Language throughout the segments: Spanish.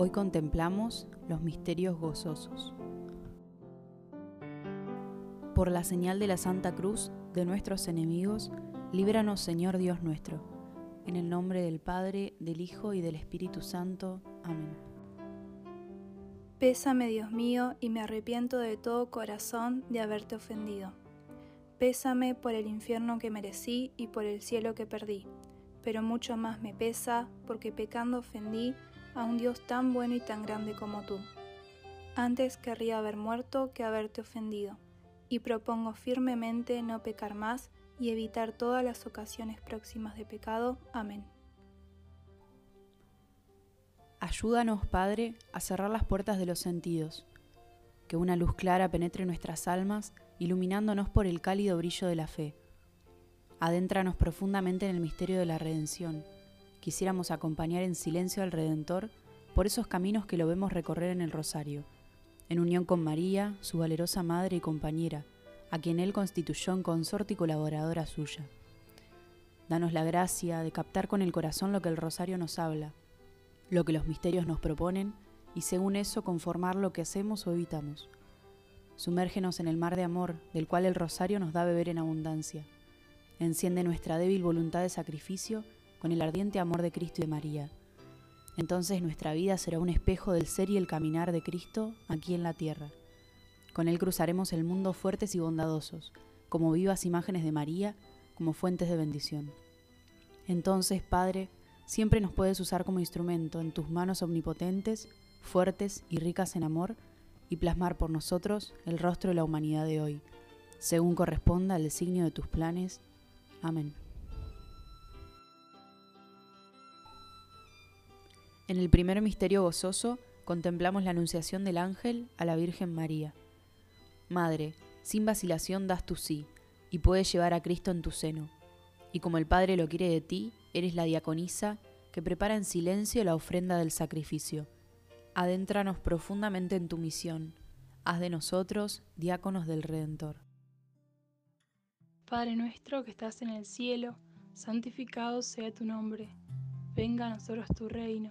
Hoy contemplamos los misterios gozosos. Por la señal de la Santa Cruz de nuestros enemigos, líbranos Señor Dios nuestro. En el nombre del Padre, del Hijo y del Espíritu Santo. Amén. Pésame, Dios mío, y me arrepiento de todo corazón de haberte ofendido. Pésame por el infierno que merecí y por el cielo que perdí, pero mucho más me pesa porque pecando ofendí a un Dios tan bueno y tan grande como tú. Antes querría haber muerto que haberte ofendido, y propongo firmemente no pecar más y evitar todas las ocasiones próximas de pecado. Amén. Ayúdanos, Padre, a cerrar las puertas de los sentidos, que una luz clara penetre nuestras almas, iluminándonos por el cálido brillo de la fe. Adéntranos profundamente en el misterio de la redención quisiéramos acompañar en silencio al Redentor por esos caminos que lo vemos recorrer en el Rosario, en unión con María, su valerosa madre y compañera, a quien Él constituyó en consorte y colaboradora suya. Danos la gracia de captar con el corazón lo que el Rosario nos habla, lo que los misterios nos proponen, y según eso conformar lo que hacemos o evitamos. Sumérgenos en el mar de amor, del cual el Rosario nos da beber en abundancia. Enciende nuestra débil voluntad de sacrificio con el ardiente amor de Cristo y de María. Entonces nuestra vida será un espejo del ser y el caminar de Cristo aquí en la tierra. Con Él cruzaremos el mundo fuertes y bondadosos, como vivas imágenes de María, como fuentes de bendición. Entonces, Padre, siempre nos puedes usar como instrumento en tus manos omnipotentes, fuertes y ricas en amor, y plasmar por nosotros el rostro de la humanidad de hoy, según corresponda al designio de tus planes. Amén. En el primer misterio gozoso contemplamos la anunciación del ángel a la Virgen María. Madre, sin vacilación das tu sí, y puedes llevar a Cristo en tu seno. Y como el Padre lo quiere de ti, eres la diaconisa que prepara en silencio la ofrenda del sacrificio. Adéntranos profundamente en tu misión. Haz de nosotros diáconos del Redentor. Padre nuestro que estás en el cielo, santificado sea tu nombre. Venga a nosotros tu reino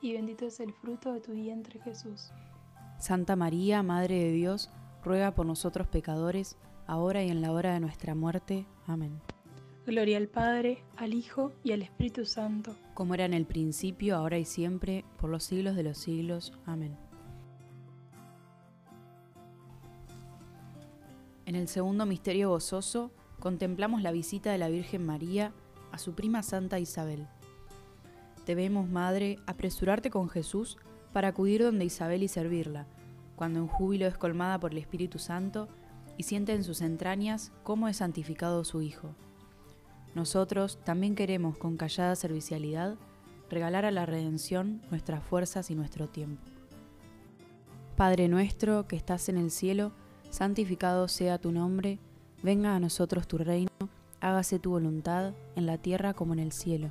y bendito es el fruto de tu vientre Jesús. Santa María, Madre de Dios, ruega por nosotros pecadores, ahora y en la hora de nuestra muerte. Amén. Gloria al Padre, al Hijo y al Espíritu Santo. Como era en el principio, ahora y siempre, por los siglos de los siglos. Amén. En el segundo misterio gozoso, contemplamos la visita de la Virgen María a su prima Santa Isabel. Te vemos, Madre, apresurarte con Jesús para acudir donde Isabel y servirla cuando en júbilo es colmada por el Espíritu Santo y siente en sus entrañas cómo es santificado su Hijo. Nosotros también queremos, con callada servicialidad, regalar a la redención nuestras fuerzas y nuestro tiempo. Padre nuestro que estás en el cielo, santificado sea tu nombre, venga a nosotros tu reino, hágase tu voluntad, en la tierra como en el cielo.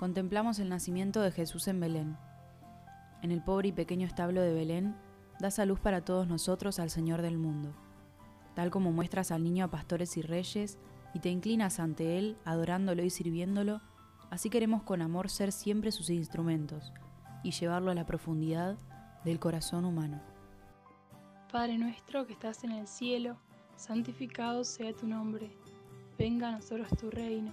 contemplamos el nacimiento de Jesús en Belén. En el pobre y pequeño establo de Belén, das a luz para todos nosotros al Señor del mundo. Tal como muestras al niño a pastores y reyes, y te inclinas ante Él, adorándolo y sirviéndolo, así queremos con amor ser siempre sus instrumentos y llevarlo a la profundidad del corazón humano. Padre nuestro que estás en el cielo, santificado sea tu nombre, venga a nosotros tu reino,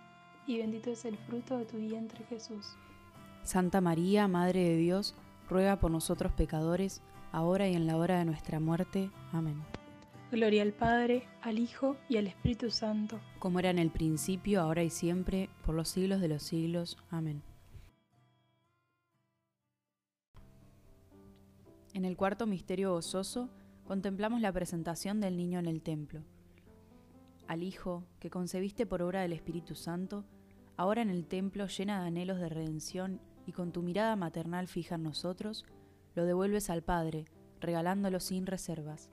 y bendito es el fruto de tu vientre Jesús. Santa María, Madre de Dios, ruega por nosotros pecadores, ahora y en la hora de nuestra muerte. Amén. Gloria al Padre, al Hijo y al Espíritu Santo. Como era en el principio, ahora y siempre, por los siglos de los siglos. Amén. En el cuarto misterio gozoso, contemplamos la presentación del niño en el templo. Al Hijo, que concebiste por obra del Espíritu Santo, ahora en el templo llena de anhelos de redención y con tu mirada maternal fija en nosotros, lo devuelves al Padre, regalándolo sin reservas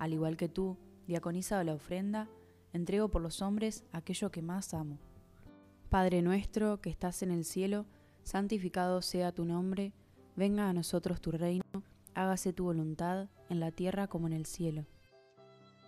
al igual que tú, diaconisa la ofrenda, entrego por los hombres aquello que más amo. Padre nuestro que estás en el cielo, santificado sea tu nombre, venga a nosotros tu reino, hágase tu voluntad, en la tierra como en el cielo.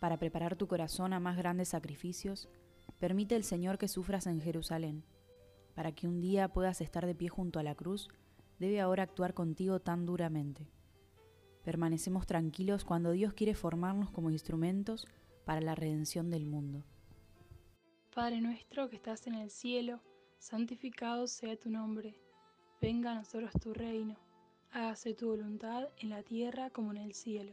Para preparar tu corazón a más grandes sacrificios, permite el Señor que sufras en Jerusalén. Para que un día puedas estar de pie junto a la cruz, debe ahora actuar contigo tan duramente. Permanecemos tranquilos cuando Dios quiere formarnos como instrumentos para la redención del mundo. Padre nuestro que estás en el cielo, santificado sea tu nombre Venga a nosotros tu reino, hágase tu voluntad en la tierra como en el cielo.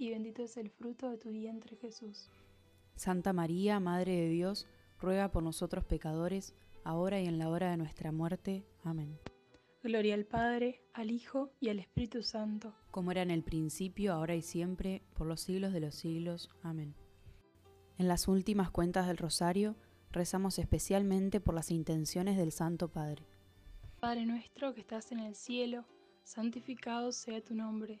y bendito es el fruto de tu vientre Jesús. Santa María, Madre de Dios, ruega por nosotros pecadores, ahora y en la hora de nuestra muerte. Amén. Gloria al Padre, al Hijo y al Espíritu Santo. Como era en el principio, ahora y siempre, por los siglos de los siglos. Amén. En las últimas cuentas del Rosario, rezamos especialmente por las intenciones del Santo Padre. Padre nuestro que estás en el cielo, santificado sea tu nombre.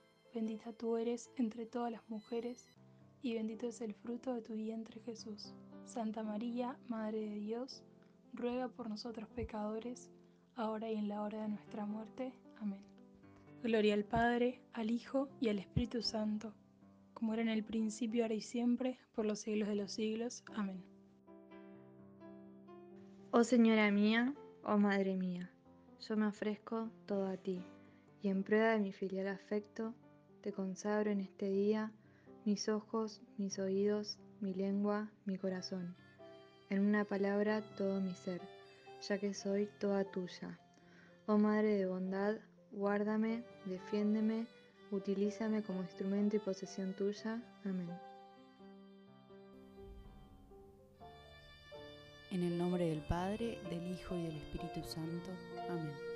bendita tú eres entre todas las mujeres, y bendito es el fruto de tu vientre Jesús. Santa María, Madre de Dios, ruega por nosotros pecadores, ahora y en la hora de nuestra muerte. Amén. Gloria al Padre, al Hijo y al Espíritu Santo, como era en el principio, ahora y siempre, por los siglos de los siglos. Amén. Oh Señora mía, oh Madre mía, yo me ofrezco todo a ti, y en prueba de mi filial afecto, te consagro en este día mis ojos, mis oídos, mi lengua, mi corazón. En una palabra, todo mi ser, ya que soy toda tuya. Oh Madre de bondad, guárdame, defiéndeme, utilízame como instrumento y posesión tuya. Amén. En el nombre del Padre, del Hijo y del Espíritu Santo. Amén.